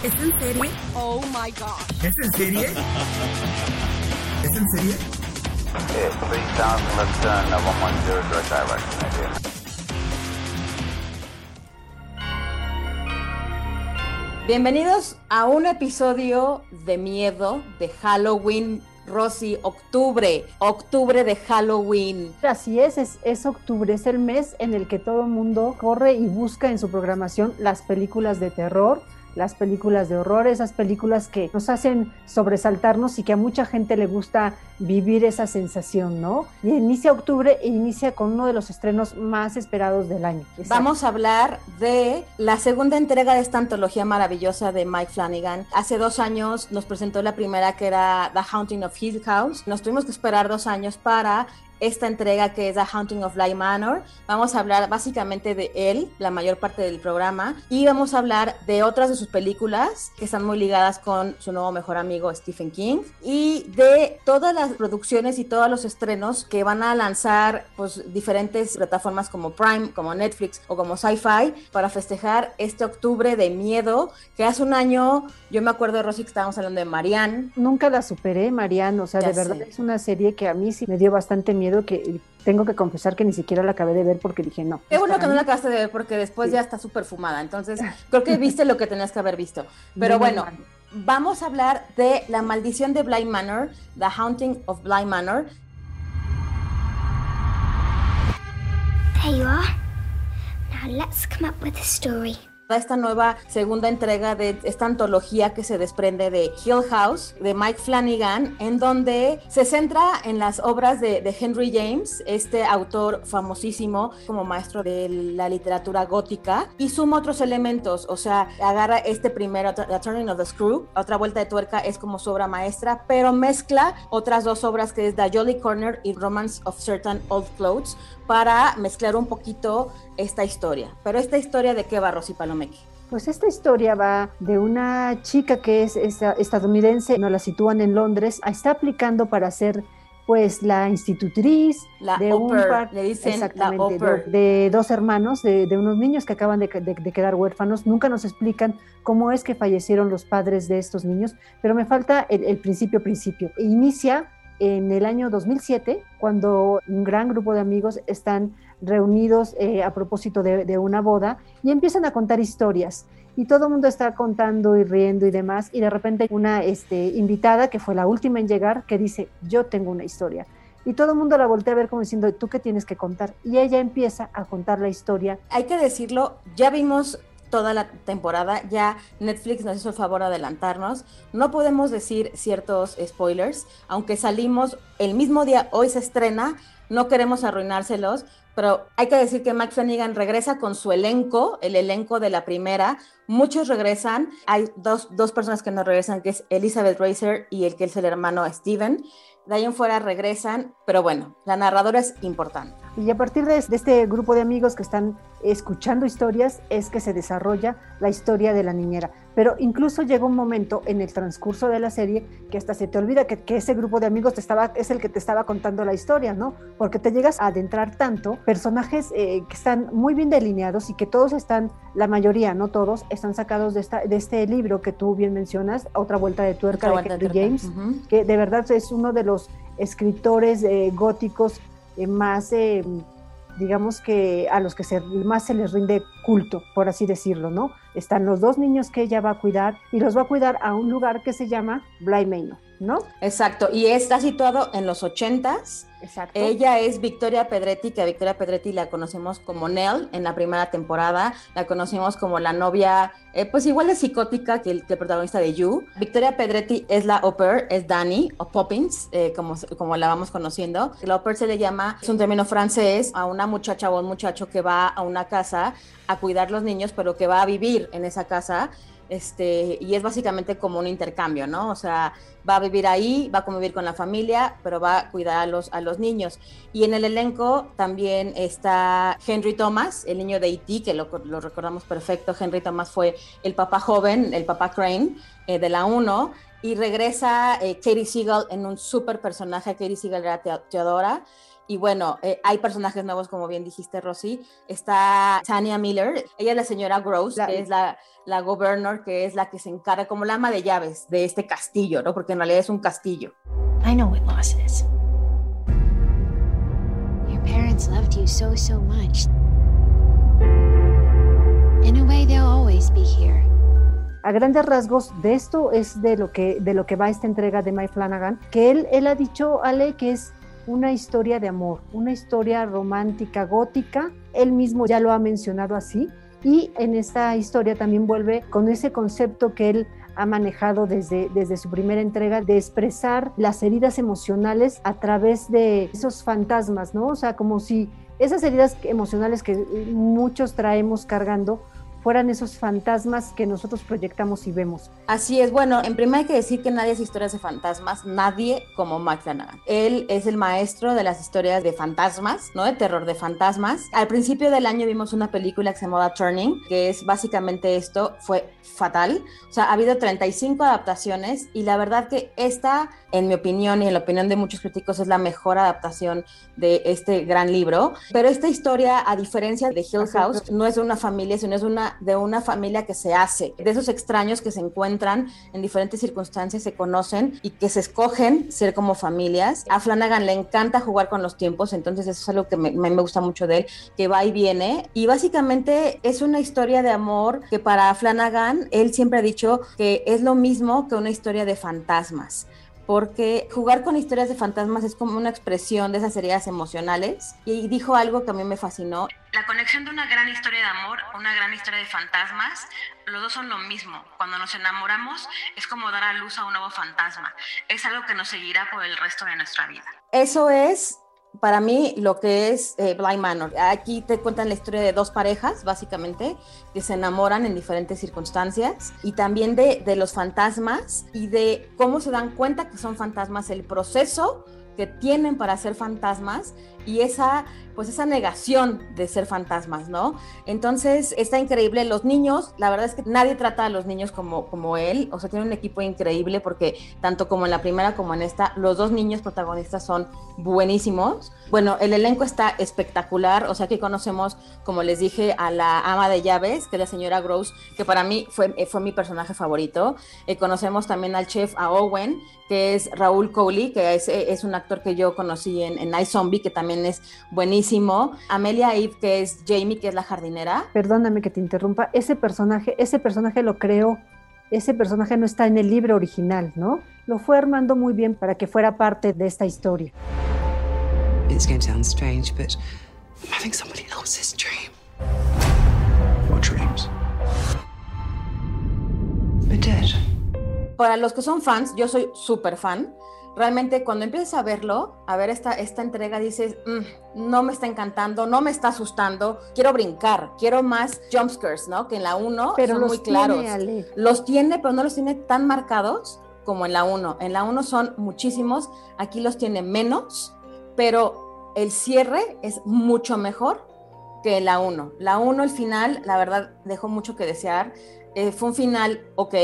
¿Es en serie? Oh my gosh. ¿Es en serie? ¿Es en serie? Okay, 3000 left turn, 110 direct direction, idea. Bienvenidos a un episodio de miedo de Halloween. Rosy, octubre, octubre de Halloween. Así es, es, es octubre, es el mes en el que todo el mundo corre y busca en su programación las películas de terror, las películas de horror, esas películas que nos hacen sobresaltarnos y que a mucha gente le gusta vivir esa sensación, ¿no? Y inicia octubre e inicia con uno de los estrenos más esperados del año. Vamos a hablar de la segunda entrega de esta antología maravillosa de Mike Flanagan. Hace dos años nos presentó la primera que era The Haunting of Hill House. Nos tuvimos que esperar dos años para esta entrega que es The Haunting of Bly Manor. Vamos a hablar básicamente de él, la mayor parte del programa, y vamos a hablar de otras de sus películas que están muy ligadas con su nuevo mejor amigo Stephen King y de todas las producciones y todos los estrenos que van a lanzar pues diferentes plataformas como Prime, como Netflix o como Sci-Fi para festejar este octubre de miedo que hace un año yo me acuerdo de Rosy que estábamos hablando de Marianne. Nunca la superé, Marianne, o sea, Ya de verdad sé. es una serie que a mí sí me dio bastante miedo que tengo que confesar que ni siquiera la acabé de ver porque dije no. Qué bueno que no la acabaste de ver porque después Sí. ya está súper fumada. Entonces, creo que viste lo que tenías que haber visto. Pero Muy bueno, mal. vamos a hablar de La maldición de Bly Manor, The Haunting of Bly Manor. There you are. Now let's come up with a story. Esta nueva segunda entrega de esta antología que se desprende de Hill House, de Mike Flanagan, en donde se centra en las obras de, Henry James, este autor famosísimo como maestro de la literatura gótica, y suma otros elementos, o sea, agarra este primero, The Turning of the Screw, otra vuelta de tuerca es como su obra maestra, pero mezcla otras dos obras que es The Jolly Corner y Romance of Certain Old Clothes para mezclar un poquito esta historia. Pero esta historia de qué va Rosy Palomeque? Pues esta historia va de una chica que es esta- estadounidense, nos la sitúan en Londres, está aplicando para ser pues la institutriz La de un par, le dicen exactamente, de, dos hermanos, de, de unos niños que acaban de quedar huérfanos. Nunca nos explican cómo es que fallecieron los padres de estos niños, pero me falta el, el principio principio. Inicia en el año 2007, cuando un gran grupo de amigos están reunidos eh, a propósito de, una boda y empiezan a contar historias. Y todo el mundo está contando y riendo y demás. Y de repente una este, invitada, que fue la última en llegar, que dice, yo tengo una historia. Y todo el mundo la voltea a ver como diciendo, ¿tú qué tienes que contar? Y ella empieza a contar la historia. Hay que decirlo, ya vimos toda la temporada, ya Netflix nos hizo el favor de adelantarnos. No podemos decir ciertos spoilers, aunque salimos el mismo día, hoy se estrena, no queremos arruinárselos, pero hay que decir que Mike Flanagan regresa con su elenco, el elenco de la primera. Muchos regresan, hay dos, dos personas que no regresan, que es Elizabeth Racer y el que es el hermano Steven. De ahí en fuera regresan, pero bueno, la narradora es importante. Y a partir de, este grupo de amigos que están escuchando historias es que se desarrolla la historia de la niñera. Pero incluso llega un momento en el transcurso de la serie que hasta se te olvida que, que ese grupo de amigos te estaba, es el que te estaba contando la historia, ¿no? Porque te llegas a adentrar tanto, personajes eh, que están muy bien delineados y que todos están, la mayoría, no todos, están sacados de, esta, de este libro que tú bien mencionas, Otra Vuelta de Tuerca Otra de Henry James. Ujú. que de verdad es uno de los escritores eh, góticos eh, más, eh, digamos que a los que se, más se les rinde culto, por así decirlo, ¿no? Están los dos niños que ella va a cuidar y los va a cuidar a un lugar que se llama Bly ¿no? Exacto, y está situado en los ochentas. Exacto. Ella es Victoria Pedretti, que a Victoria Pedretti la conocemos como Nell en la primera temporada, la conocimos como la novia, eh, pues igual de psicótica que el, que el protagonista de You. Victoria Pedretti es la au pair, es Dani o Poppins, eh, como, como la vamos conociendo. La au pair se le llama, es un término francés, a una muchacha o un muchacho que va a una casa a cuidar los niños, pero que va a vivir en esa casa este, y es básicamente como un intercambio, ¿no? O sea, va a vivir ahí, va a convivir con la familia, pero va a cuidar a los, a los niños. Y en el elenco también está Henry Thomas, el niño de E.T., que lo, lo, recordamos perfecto. Henry Thomas fue el papá joven, el papá Crane eh, de la 1, y regresa eh, Katie Siegel en un súper personaje. Katie Siegel era Teodora. Y bueno, eh, hay personajes nuevos, como bien dijiste, Rosy. Está Tania Miller, ella es la señora Gross, la, que es la, la governor, que es la que se encarga como la ama de llaves de este castillo, ¿no? Porque en realidad es un castillo. I know what loss is. Your parents loved you so, so much. In a way, they'll always be here. A grandes rasgos, de esto es de lo que, de lo que va esta entrega de Mike Flanagan, que él, él ha dicho, Ale, que es una historia de amor, una historia romántica, gótica. Él mismo ya lo ha mencionado así. Y en esta historia también vuelve con ese concepto que él ha manejado desde, desde su primera entrega de expresar las heridas emocionales a través de esos fantasmas, ¿no? O sea, como si esas heridas emocionales que muchos traemos cargando fueran esos fantasmas que nosotros proyectamos y vemos. Así es, bueno, en primer hay que decir que nadie hace historias de fantasmas, nadie como Mike Flanagan. Él es el maestro de las historias de fantasmas, ¿no? De terror de fantasmas. Al principio del año vimos una película que se llama Turning, que es básicamente esto, fue fatal. O sea, ha habido 35 adaptaciones y la verdad que esta, en mi opinión y en la opinión de muchos críticos, es la mejor adaptación de este gran libro. Pero esta historia, a diferencia de Hill House, no es de una familia, sino es una, de una familia que se hace, de esos extraños que se encuentran en diferentes circunstancias, se conocen y que se escogen ser como familias. A Flanagan le encanta jugar con los tiempos, entonces eso es algo que me, me gusta mucho de él, que va y viene. Y básicamente es una historia de amor que para Flanagan él siempre ha dicho que es lo mismo que una historia de fantasmas porque jugar con historias de fantasmas es como una expresión de esas heridas emocionales. Y dijo algo que a mí me fascinó. La conexión de una gran historia de amor, una gran historia de fantasmas, los dos son lo mismo. Cuando nos enamoramos es como dar a luz a un nuevo fantasma. Es algo que nos seguirá por el resto de nuestra vida. Eso es para mí lo que es eh, Blind Manor. Aquí te cuentan la historia de dos parejas, básicamente, que se enamoran en diferentes circunstancias y también de, de los fantasmas y de cómo se dan cuenta que son fantasmas, el proceso que tienen para ser fantasmas y esa pues esa negación de ser fantasmas, ¿no? Entonces está increíble. Los niños, la verdad es que nadie trata a los niños como, como él, o sea, tiene un equipo increíble porque tanto como en la primera como en esta, los dos niños protagonistas son buenísimos. Bueno, el elenco está espectacular, o sea, que conocemos, como les dije, a la ama de llaves, que es la señora Gross, que para mí fue, fue mi personaje favorito. Eh, conocemos también al chef, a Owen, que es Raúl Coley, que es, es, un actor que yo conocí en, en Zombie, que también es buenísimo. Amelia Eve, que es Jamie, que es la jardinera. Perdóname que te interrumpa, ese personaje, ese personaje lo creo, ese personaje no está en el libro original, ¿no? Lo fue armando muy bien para que fuera parte de esta historia. It's going to sound strange, but I'm having somebody else's dream. What dreams? We're dead. Para los que son fans, yo soy súper fan realmente cuando empiezas a verlo, a ver esta, esta entrega, dices, mm, no me está encantando, no me está asustando, quiero brincar, quiero más jumpscares, ¿no? Que en la 1 son muy claros. Los tiene, pero no los tiene tan marcados como en la 1. En la 1 son muchísimos, aquí los tiene menos, pero el cierre es mucho mejor que la 1. La 1, el final, la verdad, dejó mucho que desear. Eh, fue un final ok,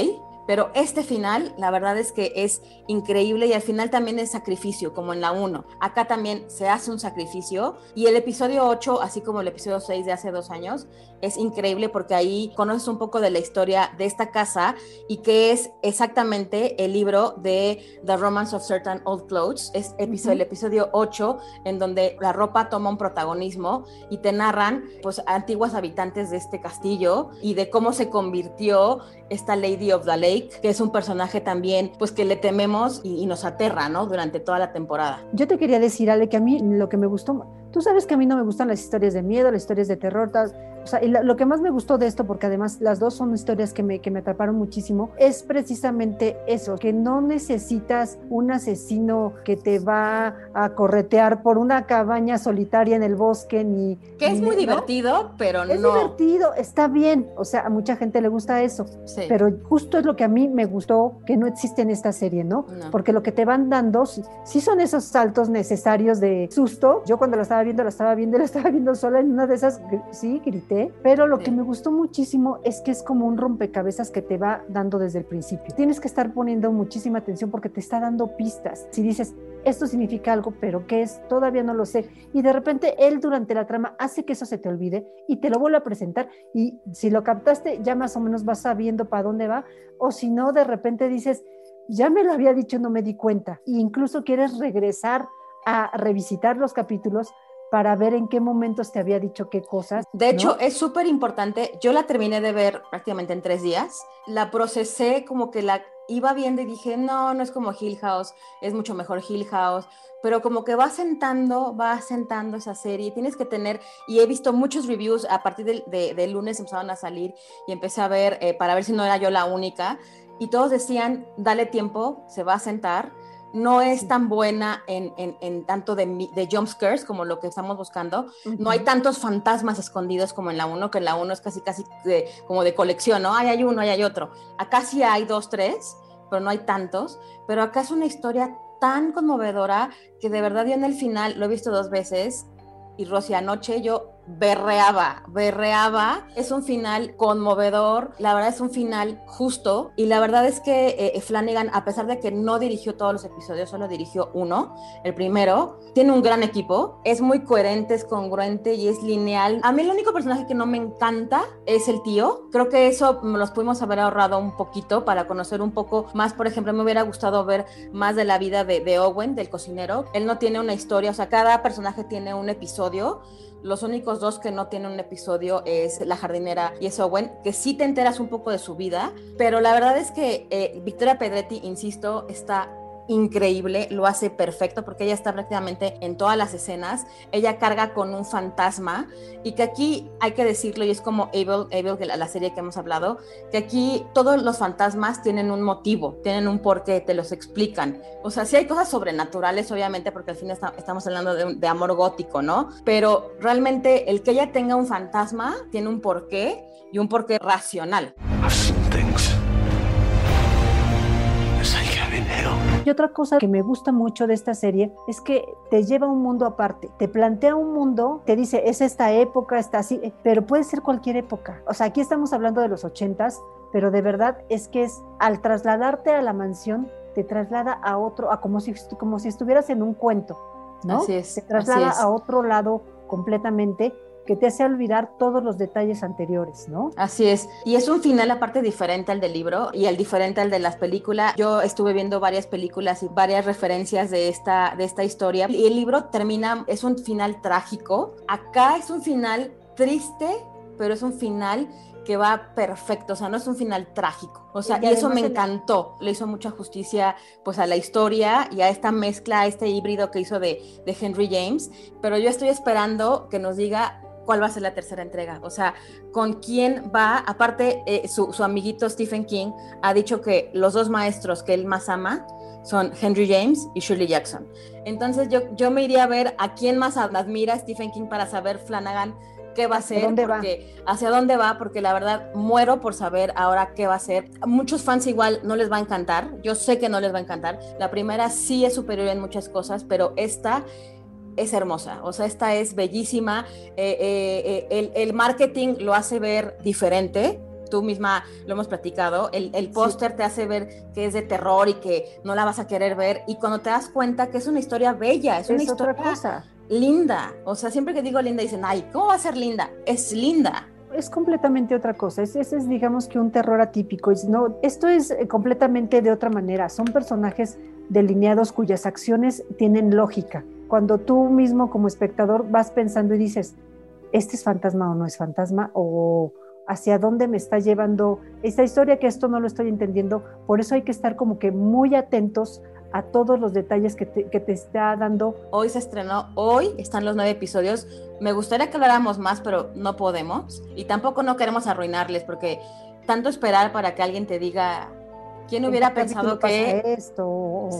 pero este final, la verdad es que es increíble y al final también es sacrificio, como en la 1. Acá también se hace un sacrificio. Y el episodio 8, así como el episodio 6 de hace dos años, es increíble porque ahí conoces un poco de la historia de esta casa y que es exactamente el libro de The Romance of Certain Old Clothes. Es episodio, el episodio 8, en donde la ropa toma un protagonismo y te narran pues antiguas habitantes de este castillo y de cómo se convirtió esta Lady of the Lake, que es un personaje también, pues que le tememos y, y, nos aterra, ¿no? Durante toda la temporada. Yo te quería decir, Ale, que a mí lo que me gustó, Tú sabes que a mí no me gustan las historias de miedo, las historias de terror, tal, o sea, y lo que más me gustó de esto, porque además las dos son historias que me, que me atraparon muchísimo, es precisamente eso, que no necesitas un asesino que te va a corretear por una cabaña solitaria en el bosque, ni... Que es muy divertido, pero no... Es divertido, está bien, o sea, a mucha gente le gusta eso, Sí. pero justo es lo que a mí me gustó que no existe en esta serie, ¿no? No. Porque lo que te van dando, sí, son esos saltos necesarios de susto. Yo cuando la estaba viendo, la estaba viendo, la estaba viendo sola en una de esas, sí, grité, pero lo Sí. que me gustó muchísimo es que es como un rompecabezas que te va dando desde el principio. Tienes que estar poniendo muchísima atención porque te está dando pistas. Si dices, esto significa algo, pero ¿qué es? Todavía no lo sé. Y de repente él durante la trama hace que eso se te olvide y te lo vuelve a presentar. Y si lo captaste, ya más o menos vas sabiendo para dónde va. O si no, de repente dices, ya me lo había dicho, no me di cuenta. E incluso quieres regresar a revisitar los capítulos para ver en qué momentos te había dicho qué cosas. De hecho, ¿no? es súper importante. Yo la terminé de ver prácticamente en tres días. La procesé como que la iba viendo y dije, no, no es como Hill House, es mucho mejor Hill House. Pero como que va sentando, va sentando esa serie. Tienes que tener, y he visto muchos reviews a partir del de, del lunes empezaron a salir y empecé a ver eh, para ver si no era yo la única. Y todos decían, dale tiempo, se va a sentar. No es tan buena en, en, en tanto de, de jump scares como lo que estamos buscando. No hay tantos fantasmas escondidos como en la 1, que en la 1 es casi, casi de- como de colección, ¿no? Ahí hay uno, ahí hay otro. Acá sí hay dos, tres, pero no hay tantos. Pero acá es una historia tan conmovedora que de verdad yo en el final, lo he visto dos veces, y Rosy, anoche yo berreaba, berreaba. Es un final conmovedor, la verdad es un final justo y la verdad es que eh, Flanagan, a pesar de que no dirigió todos los episodios, solo dirigió uno, el primero, tiene un gran equipo, es muy coherente, es congruente y es lineal. A mí el único personaje que no me encanta es el tío. Creo que eso los pudimos haber ahorrado un poquito para conocer un poco más, por ejemplo, me hubiera gustado ver más de la vida de, de Owen, del cocinero. Él no tiene una historia, o sea, cada personaje tiene un episodio. Los únicos dos que no tienen un episodio es la jardinera y es Owen, que sí te enteras un poco de su vida, pero la verdad es que eh, Victoria Pedretti, insisto, está increíble, lo hace perfecto porque ella está prácticamente en todas las escenas, ella carga con un fantasma y que aquí hay que decirlo y es como Abel, Abel la, la serie que hemos hablado, que aquí todos los fantasmas tienen un motivo, tienen un porqué, te los explican. O sea, sí hay cosas sobrenaturales, obviamente, porque al fin estamos hablando de, amor gótico, ¿no? Pero realmente el que ella tenga un fantasma tiene un porqué y un porqué racional. I've things. It's like I'm. Y otra cosa que me gusta mucho de esta serie es que te lleva a un mundo aparte, te plantea un mundo, te dice, es esta época, está así, eh, pero puede ser cualquier época. O sea, aquí estamos hablando de los ochentas, pero de verdad es que es al trasladarte a la mansión, te traslada a otro, a como si, como si estuvieras en un cuento, ¿no? Así es, Te traslada así es. a otro lado completamente que te hace olvidar todos los detalles anteriores, ¿no? Así es. Y es un final aparte diferente al del libro y el diferente al de las películas. Yo estuve viendo varias películas y varias referencias de esta, de esta historia. Y el libro termina, es un final trágico. Acá es un final triste, pero es un final que va perfecto, o sea, no es un final trágico. O sea, Y y, eso me encantó. Le hizo mucha justicia pues a la historia y a esta mezcla, a este híbrido que hizo de, de Henry James. Pero yo estoy esperando que nos diga cuál va a ser la tercera entrega. O sea, con quién va. Aparte, eh, su, su amiguito Stephen King ha dicho que los dos maestros que él más ama son Henry James y Shirley Jackson. Entonces yo, yo me iría a ver a quién más admira Stephen King para saber Flanagan qué va a porque hacia dónde va, porque la verdad muero por saber ahora qué va a. A muchos fans igual no les va a encantar, yo sé que no les va a encantar. La primera sí es superior en muchas cosas, pero esta es hermosa, o sea, esta es bellísima. Eh, eh, eh, el, el marketing lo hace ver diferente. Tú misma lo hemos platicado. El, el póster te hace ver que es de terror y que no la vas a querer ver. Y cuando te das cuenta que es una historia bella, es, una Es otra historia cosa. linda. O sea, siempre que digo linda dicen, ay, ¿cómo va a ser linda? Es linda. es completamente otra cosa. Ese es, es, digamos que un terror atípico. Es, no, esto es completamente de otra manera. Son personajes delineados cuyas acciones tienen lógica. Cuando tú mismo como espectador vas pensando y dices, ¿este es fantasma o no es fantasma? O hacia dónde me está llevando esta historia que esto no lo estoy entendiendo. Por eso hay que estar como que muy atentos a todos los detalles que te, que te está dando. Hoy se estrenó, hoy están los nueve episodios. Me gustaría que habláramos más, pero no podemos. Y tampoco no queremos arruinarles, porque tanto esperar para que alguien te diga ¿Quién hubiera pensado que esto o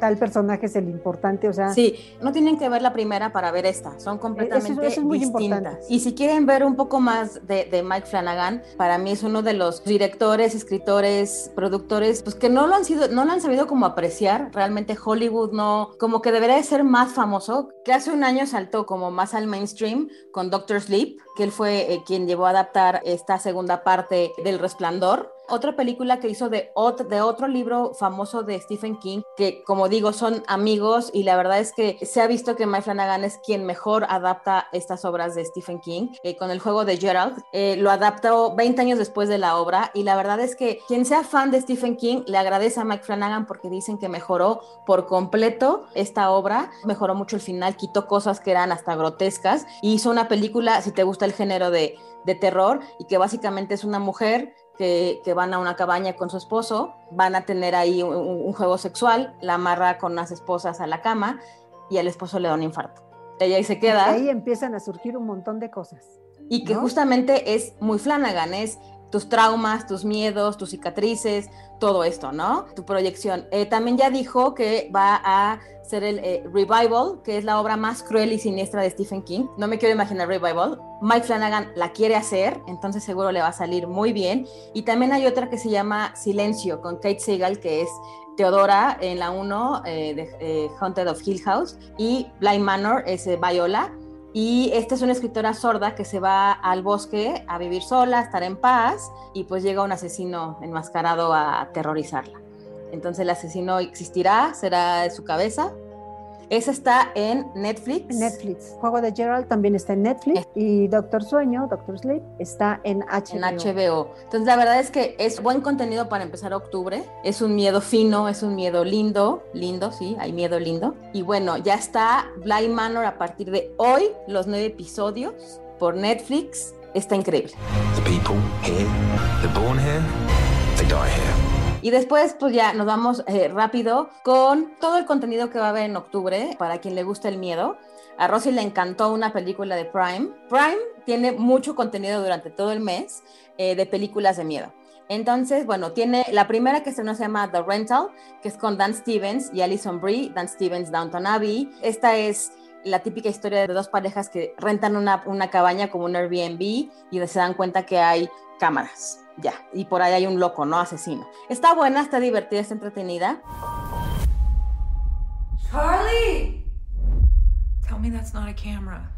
tal, personaje es el importante? O sea, sí, no tienen que ver la primera para ver esta, son completamente distintas. Y si quieren ver un poco más de, Mike Flanagan, para mí es uno de los directores, escritores, productores, pues que no lo han sido, no lo han sabido como apreciar. Realmente Hollywood no, como que debería de ser más famoso. Que hace un año saltó como más al mainstream con Doctor Sleep, que él fue eh, quien llevó a adaptar esta segunda parte del Resplandor otra película que hizo de, otro libro famoso de Stephen King, que como digo, son amigos y la verdad es que se ha visto que Mike Flanagan es quien mejor adapta estas obras de Stephen King. Eh, con el juego de Gerald, eh, lo adaptó 20 años después de la obra y la verdad es que quien sea fan de Stephen King le agradece a Mike Flanagan porque dicen que mejoró por completo esta obra, mejoró mucho el final, quitó cosas que eran hasta grotescas y hizo una película, si te gusta el género de terror, y que básicamente es una mujer que, van a una cabaña con su esposo, van a tener ahí un, juego sexual, la amarra con las esposas a la cama y al esposo le da un infarto. Ella ahí se queda. ahí empiezan a surgir un montón de cosas. Y que justamente es muy Flanagan, es tus traumas, tus miedos, tus cicatrices, todo esto, ¿no? Tu proyección. Eh, también ya dijo que va a ser el eh, Revival, que es la obra más cruel y siniestra de Stephen King. No me quiero imaginar Revival. Mike Flanagan la quiere hacer, entonces seguro le va a salir muy bien. Y también hay otra que se llama Silencio, con Kate Segal, que es Teodora en la 1 eh, de Haunted of Hill House. Y Blind Manor es Viola y esta es una escritora sorda que se va al bosque a vivir sola, estar en paz, y pues llega un asesino enmascarado a aterrorizarla. Entonces el asesino existirá, será de su cabeza, esa está en Netflix. Netflix. Juego de Gerald también está en Netflix. Y Doctor Sueño, Doctor Sleep, está en HBO. En HBO. Entonces, la verdad es que es buen contenido para empezar octubre. Es un miedo fino, es un miedo lindo. Lindo, sí, hay miedo lindo. Y bueno, ya está Blind Manor a partir de hoy, los nueve episodios por Netflix. Está increíble. The people here, born here, they die here. Y después, pues ya nos vamos eh, rápido con todo el contenido que va a haber en octubre para quien le gusta el miedo. A Rosy le encantó una película de Prime. Prime tiene mucho contenido durante todo el mes eh, de películas de miedo. Entonces, bueno, tiene la primera que se nos llama The Rental, que es con Dan Stevens y Alison Brie, Dan Stevens, Downton Abbey. Esta es la típica historia de dos parejas que rentan una, una cabaña como un Airbnb y se dan cuenta que hay cámaras ya, y por ahí hay un loco, ¿no? Asesino. Está buena, está divertida, está entretenida. Charlie! Tell me that's not a camera.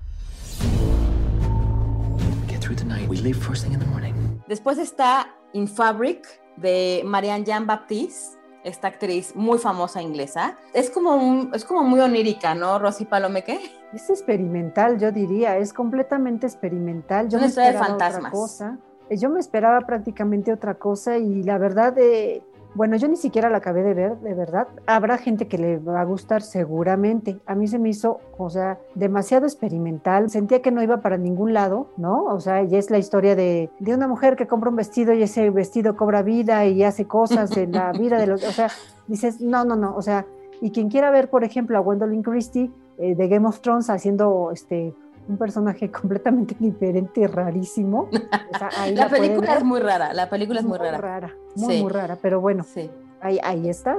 Get through the night. We leave first thing in the morning. Después está In Fabric de Marianne Jean Baptiste esta actriz muy famosa inglesa. Es como, es como muy onírica, ¿no, Rosy Palomeque? Es experimental, yo diría, es completamente experimental. Yo Una historia de fantasmas. cosa. Yo me esperaba prácticamente otra cosa y la verdad, eh, bueno, yo ni siquiera la acabé de ver, de verdad. Habrá gente que le va a gustar seguramente. A mí se me hizo, o sea, demasiado experimental. Sentía que no iba para ningún lado, ¿no? O sea, ya es la historia de, de una mujer que compra un vestido y ese vestido cobra vida y hace cosas en la vida de los... O sea, dices, no, no, no. O sea, y quien quiera ver, por ejemplo, a Gwendolyn Christie eh, de Game of Thrones haciendo este un personaje completamente diferente, rarísimo. la, película es muy rara, la película es muy, muy rara. Muy, muy rara, pero bueno. Sí. Ahí, ahí está.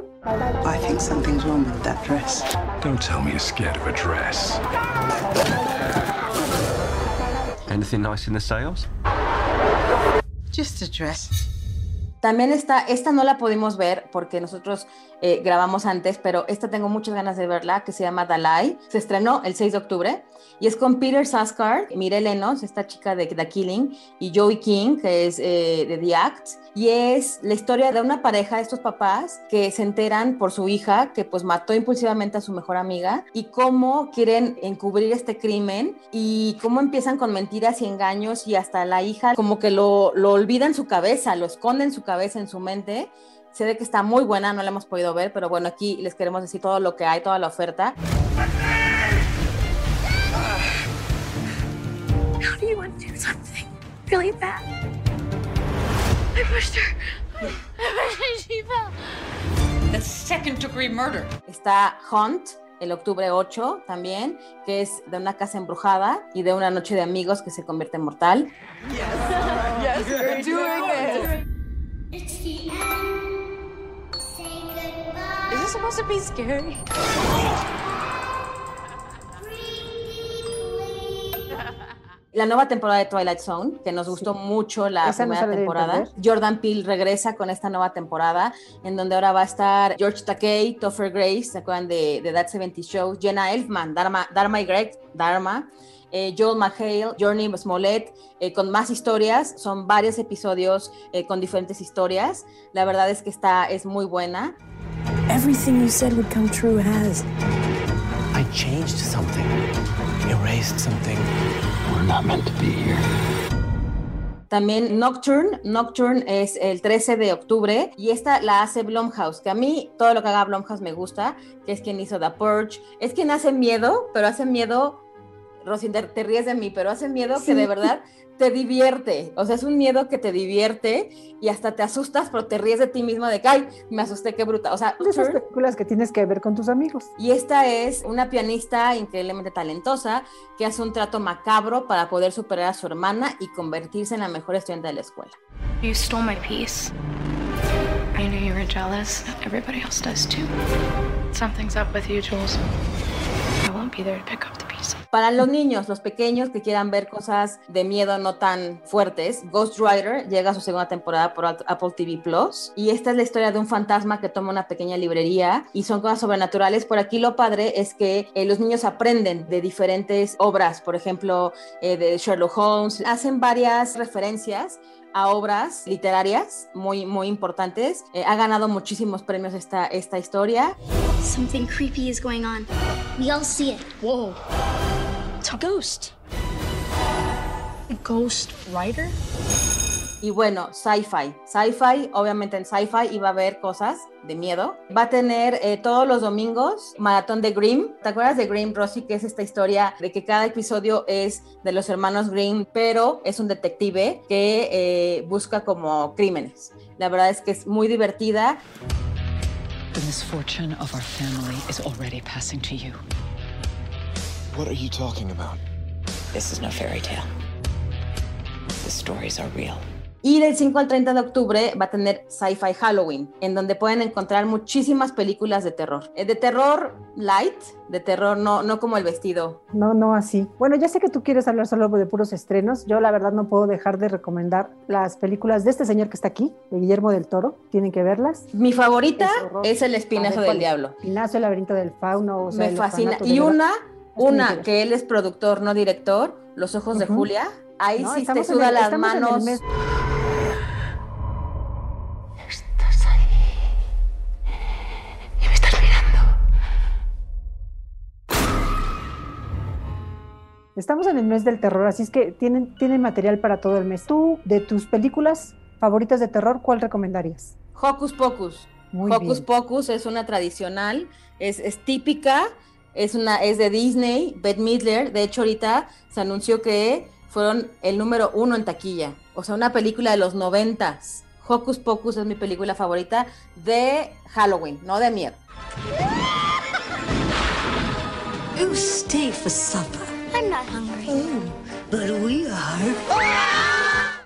I think something's wrong with that dress. Don't tell me you're scared of a dress. Anything nice in the sales? Just a dress. También está, esta no la pudimos ver porque nosotros eh, grabamos antes, pero esta tengo muchas ganas de verla, que se llama Dalai. Se estrenó el 6 de octubre y es con Peter Saskar, Mireille Lenos, esta chica de The Killing, y Joey King, que es eh, de The Act. Y es la historia de una pareja, de estos papás, que se enteran por su hija que pues mató impulsivamente a su mejor amiga y cómo quieren encubrir este crimen y cómo empiezan con mentiras y engaños y hasta la hija como que lo, lo olvida en su cabeza, lo esconde en su cabeza, en su mente se ve que está muy buena, no la hemos podido ver, pero bueno, aquí les queremos decir todo lo que hay, toda la oferta. Está Hunt, el octubre 8 también, que es de una casa embrujada y de una noche de amigos que se convierte en mortal. Yes, we're supposed to be scary? La nueva temporada de Twilight Zone, que nos gustó mucho la Esa primera temporada. Jordan Peele regresa con esta nueva temporada, en donde ahora va a estar George Takei, Topher Grace, ¿se acuerdan de, de That 70 Show? Jenna Elfman, Dharma, Dharma y Greg, Dharma, eh, Joel McHale, Journey Smollett, eh, con más historias. Son varios episodios eh, con diferentes historias. La verdad es que está, es muy buena. Everything you said would come true has. I changed something, erased something. We're not meant to be here. También Nocturne, Nocturne es el 13 de octubre y esta la hace Blumhouse, que a mí todo lo que haga Blumhouse me gusta, que es quien hizo The Purge, es quien hace miedo, pero hace miedo, Rosinder, te ríes de mí, pero hace miedo que Sí. de verdad te divierte, o sea, es un miedo que te divierte y hasta te asustas, pero te ríes de ti mismo de que, ay, me asusté, qué bruta, o sea, De esas películas que tienes que ver con tus amigos. y esta es una pianista increíblemente talentosa que hace un trato macabro para poder superar a su hermana y convertirse en la mejor estudiante de la escuela. You stole my piece. I knew you were jealous. Everybody else does too. Something's up with you, Jules. I won't be there to pick up the pieces. Para los niños, los pequeños que quieran ver cosas de miedo no tan fuertes, Ghost Rider llega a su segunda temporada por Apple TV Plus. Y esta es la historia de un fantasma que toma una pequeña librería y son cosas sobrenaturales. Por aquí lo padre es que eh, los niños aprenden de diferentes obras, por ejemplo, eh, de Sherlock Holmes. Hacen varias referencias a obras literarias muy, muy importantes. Eh, ha ganado muchísimos premios esta, esta historia. Something creepy is going on. We all see it. Whoa. It's a ghost. A ghost writer? Y bueno, sci-fi. Sci-fi, obviamente en sci-fi iba a haber cosas de miedo. Va a tener eh, todos los domingos maratón de Grimm. ¿Te acuerdas de Grimm, Rosy? Que es esta historia de que cada episodio es de los hermanos Grimm, pero es un detective que eh, busca como crímenes. La verdad es que es muy divertida. The misfortune of our family is already passing to you. What are you talking about? This is no fairy tale. The stories are real. Y del 5 al 30 de octubre va a tener Sci-Fi Halloween, en donde pueden encontrar muchísimas películas de terror. Eh, De terror light, de terror no, no como el vestido. No, no así. Bueno, ya sé que tú quieres hablar solo de puros estrenos. Yo la verdad no puedo dejar de recomendar las películas de este señor que está aquí, de Guillermo del Toro. Tienen que verlas. Mi favorita Es El Espinazo ver, del. Diablo. Espinazo, el laberinto del fauno. o sea, Me fascina. Y una, una que él es productor, no director, Los Ojos de. Julia. Ahí No, sí te estamos en suda el- las manos. mes- Estás ahí. Y me estás mirando. Estamos en el mes del terror, así es que tienen, tienen material para todo el mes. Tú, de tus películas favoritas de terror, ¿cuál recomendarías? Hocus Pocus. Muy Hocus bien. Pocus es una tradicional, es, es típica, es, una, es de Disney, Bette Midler. De hecho, ahorita se anunció que fueron el número uno en taquilla. O sea, una película de los noventas. Hocus Pocus es mi película favorita de Halloween, no de miedo. You stay for supper. I'm not hungry. But we are.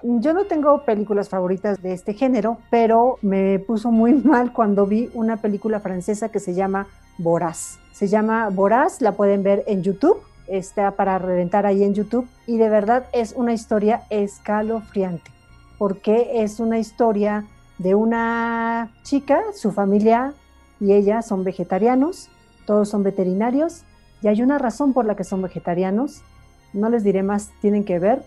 Yo no tengo películas favoritas de este género, pero me puso muy mal cuando vi una película francesa que se llama Voraz. Se llama Voraz, la pueden ver en YouTube, está para reventar ahí en YouTube y de verdad es una historia escalofriante, porque es una historia de una chica, su familia y ella son vegetarianos, todos son veterinarios y hay una razón por la que son vegetarianos. No les diré más, tienen que ver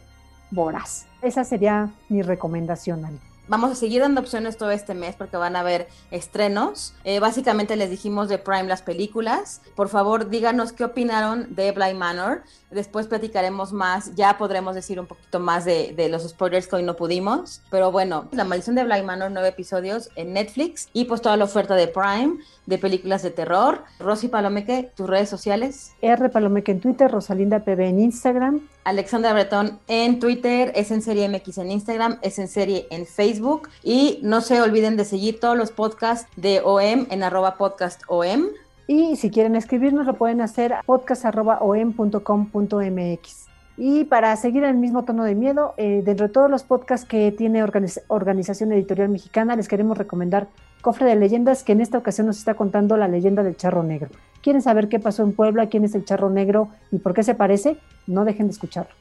Voraz. Esa sería mi recomendación, Ali. Vamos a seguir dando opciones todo este mes porque van a haber estrenos. Eh, básicamente les dijimos de Prime las películas. Por favor, díganos qué opinaron de Blind Manor. Después platicaremos más. Ya podremos decir un poquito más de, los spoilers que hoy no pudimos. Pero bueno, La Maldición de Blind Manor, nueve episodios en Netflix. Y pues toda la oferta de Prime de películas de terror. Rosy Palomeque, tus redes sociales. R Palomeque en Twitter, Rosalinda PB en Instagram. Alexandra Bretón en Twitter, es en serie MX en Instagram, es en serie en Facebook. Y no se olviden de seguir todos los podcasts de OM en arroba podcast OM. Y si quieren escribirnos, lo pueden hacer a podcast.om.com.mx. Y para seguir en el mismo tono de miedo, eh, dentro de todos los podcasts que tiene Organización Editorial Mexicana, les queremos recomendar Cofre de Leyendas, que en esta ocasión nos está contando la leyenda del charro negro. ¿Quieren saber qué pasó en Puebla, quién es el charro negro y por qué se parece? No dejen de escucharlo.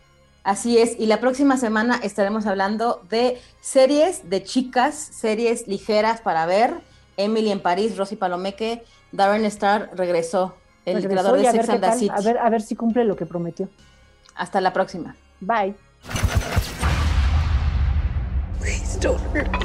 Así es, y la próxima semana estaremos hablando de series de chicas, series ligeras para ver. Emily en París, Rosy Palomeque, Darren Star regresó, el creador de Sex and the City. A ver, a ver si cumple lo que prometió. Hasta la próxima. Bye. Please don't hurt me.